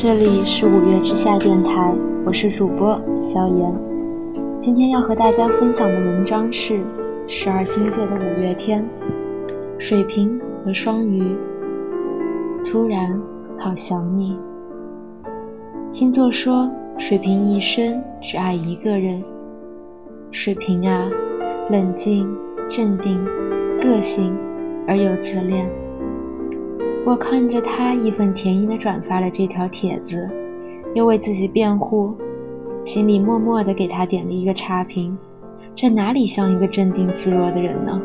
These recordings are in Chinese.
这里是五月之下电台，我是主播萧炎。今天要和大家分享的文章是十二星座的五月天，水瓶和双鱼。突然好想你。星座说，水瓶一生只爱一个人。水瓶啊，冷静、镇定、个性而又自恋。我看着他义愤填膺地转发了这条帖子，又为自己辩护，心里默默地给他点了一个差评。这哪里像一个镇定自若的人呢？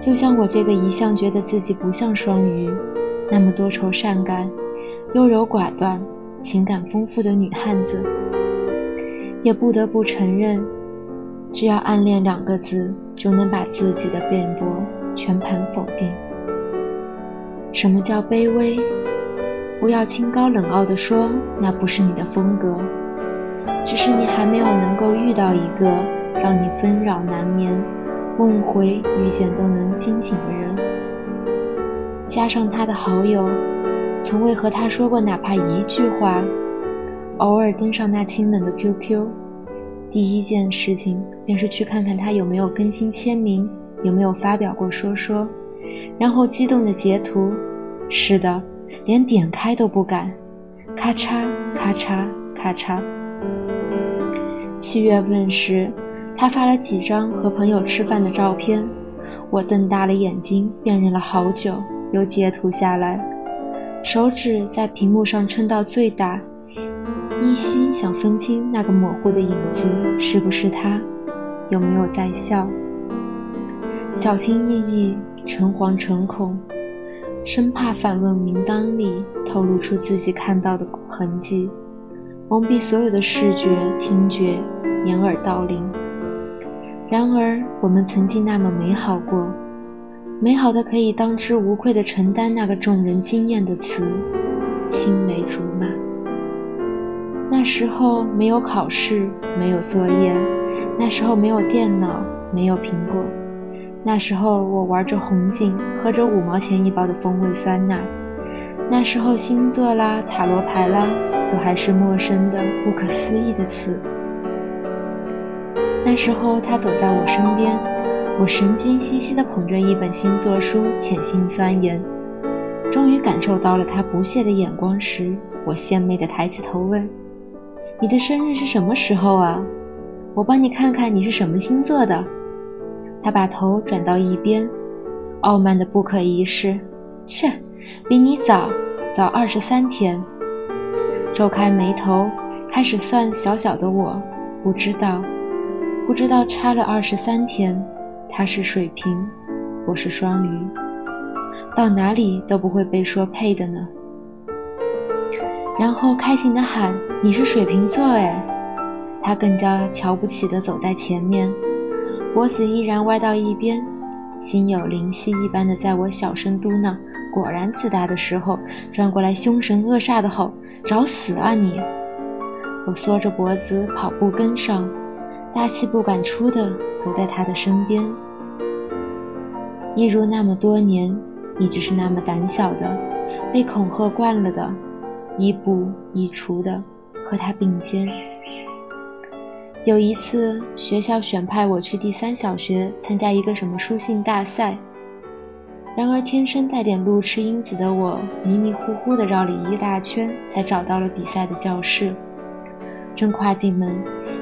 就像我这个一向觉得自己不像双鱼，那么多愁善感、优柔寡断、情感丰富的女汉子，也不得不承认，只要暗恋两个字，就能把自己的辩驳全盘否定。什么叫卑微？不要清高冷傲地说，那不是你的风格，只是你还没有能够遇到一个让你纷扰难眠、梦回遇见都能惊醒的人。加上他的好友，从未和他说过哪怕一句话，偶尔登上那清冷的 QQ，第一件事情便是去看看他有没有更新签名，有没有发表过说说。然后激动的截图，是的，连点开都不敢，咔嚓咔嚓咔嚓。七月份时，他发了几张和朋友吃饭的照片，我瞪大了眼睛辨认了好久，又截图下来，手指在屏幕上撑到最大，依稀想分清那个模糊的影子是不是他，有没有在笑，小心翼翼。诚惶诚恐，生怕反问名单里透露出自己看到的痕迹，蒙蔽所有的视觉、听觉、掩耳盗铃。然而，我们曾经那么美好过，美好的可以当之无愧地承担那个众人惊艳的词——青梅竹马。那时候没有考试，没有作业；那时候没有电脑，没有苹果。那时候我玩着红警，喝着五毛钱一包的风味酸奶。那时候星座啦、塔罗牌啦，都还是陌生的、不可思议的词。那时候他走在我身边，我神经兮兮地捧着一本星座书，潜心钻研。终于感受到了他不屑的眼光时，我献媚地抬起头问：“你的生日是什么时候啊？我帮你看看你是什么星座的。”他把头转到一边，傲慢的不可一世。切，比你早，早二十三天。皱开眉头，开始算小小的我，不知道，不知道差了二十三天。他是水瓶，我是双鱼，到哪里都不会被说配的呢。然后开心的喊：“你是水瓶座哎！”他更加瞧不起的走在前面。脖子依然歪到一边，心有灵犀一般的在我小声嘟囔“果然自大”的时候，转过来凶神恶煞的吼：“找死啊你！”我缩着脖子跑步跟上，大气不敢出的走在他的身边。一如那么多年，一直是那么胆小的，被恐吓惯了的，一步一除的和他并肩。有一次，学校选派我去第三小学参加一个什么书信大赛。然而，天生带点路痴因子的我，迷迷糊糊地绕了一大圈，才找到了比赛的教室。正跨进门，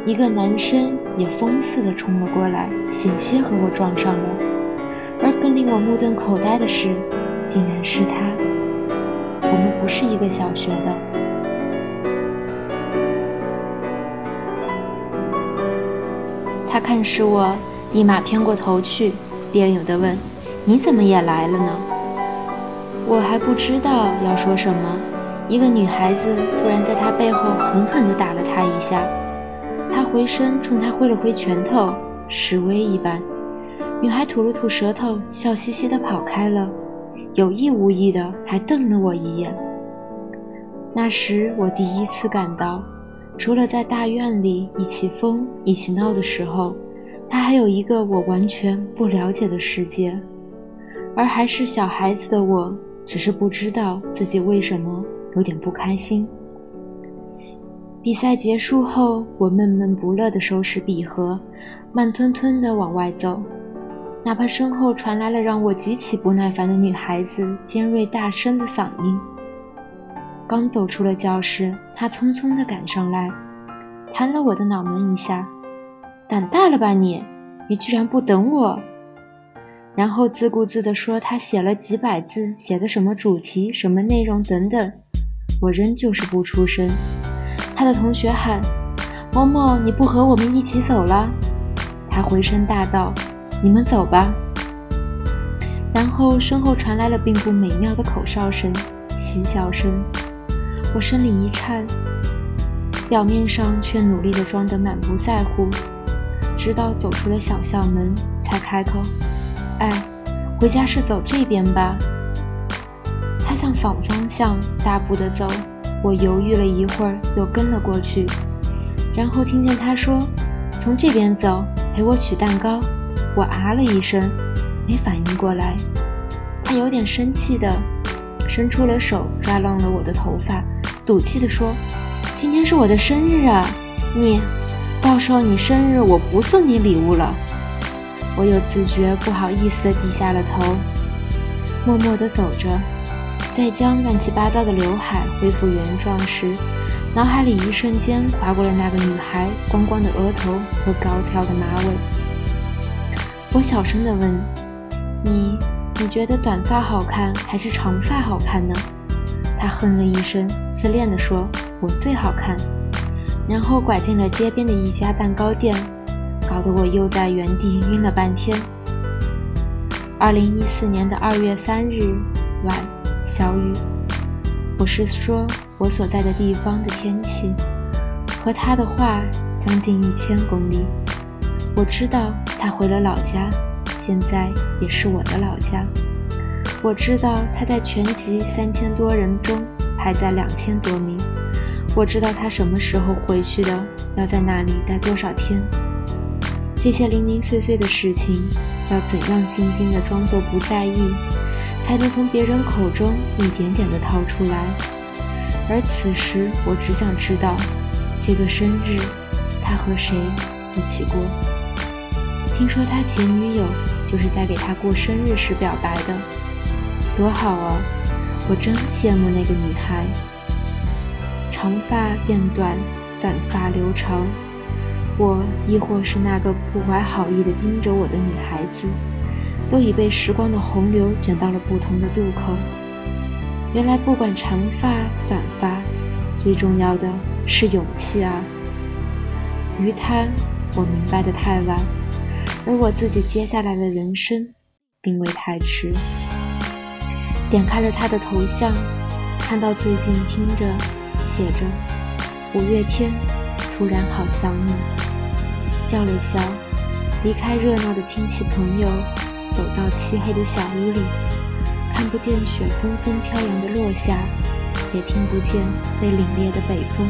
一个男生也疯似的冲了过来，险些和我撞上了。而更令我目瞪口呆的是，竟然是他。我们不是一个小学的。他看是我，立马偏过头去，别扭地问：“你怎么也来了呢？”我还不知道要说什么，一个女孩子突然在他背后狠狠地打了他一下，他回身冲他挥了挥拳头，示威一般。女孩吐了吐舌头，笑嘻嘻地跑开了，有意无意的还瞪了我一眼。那时我第一次感到。除了在大院里一起疯、一起闹的时候，他还有一个我完全不了解的世界，而还是小孩子的我，只是不知道自己为什么有点不开心。比赛结束后，我闷闷不乐地收拾笔盒，慢吞吞地往外走，哪怕身后传来了让我极其不耐烦的女孩子尖锐大声的嗓音。刚走出了教室，他匆匆地赶上来，弹了我的脑门一下：“胆大了吧你？你居然不等我！”然后自顾自地说：“他写了几百字，写的什么主题、什么内容等等。”我仍旧是不出声。他的同学喊：“某某，你不和我们一起走了？”他回声大道：“你们走吧。”然后身后传来了并不美妙的口哨声、嬉笑声。我身里一颤，表面上却努力地装得满不在乎，直到走出了小校门，才开口。哎，回家是走这边吧？他向反方向大步的走，我犹豫了一会儿，又跟了过去。然后听见他说：“从这边走，陪我取蛋糕。”我啊了一声，没反应过来。他有点生气的伸出了手，抓乱了我的头发，赌气地说：“今天是我的生日啊，你到时候你生日我不送你礼物了。”我有自觉，不好意思地低下了头，默默地走着。在将乱七八糟的刘海恢复原状时，脑海里一瞬间划过了那个女孩光光的额头和高挑的马尾。我小声地问：“你，你觉得短发好看还是长发好看呢？”他哼了一声，自恋地说：“我最好看。”然后拐进了街边的一家蛋糕店。搞得我又在原地晕了半天。二零一四年的二月三日晚，小雨。我是说我所在的地方的天气，和他的话将近一千公里。我知道他回了老家，现在也是我的老家。我知道他在全集三千多人中排在两千多名。我知道他什么时候回去的，要在那里待多少天。这些零零碎碎的事情，要怎样心惊的装作不在意，才能从别人口中一点点的掏出来？而此时，我只想知道，这个生日他和谁一起过？听说他前女友就是在给他过生日时表白的，多好啊！我真羡慕那个女孩，长发变短，短发留长。我亦或是那个不怀好意的盯着我的女孩子，都已被时光的洪流卷到了不同的渡口。原来不管长发短发，最重要的是勇气啊！于她，我明白的太晚，而我自己接下来的人生，并未太迟。点开了他的头像，看到最近听着写着五月天。突然好想你，笑了笑，离开热闹的亲戚朋友，走到漆黑的小屋里，看不见雪纷纷飘扬的落下，也听不见被凛冽的北风。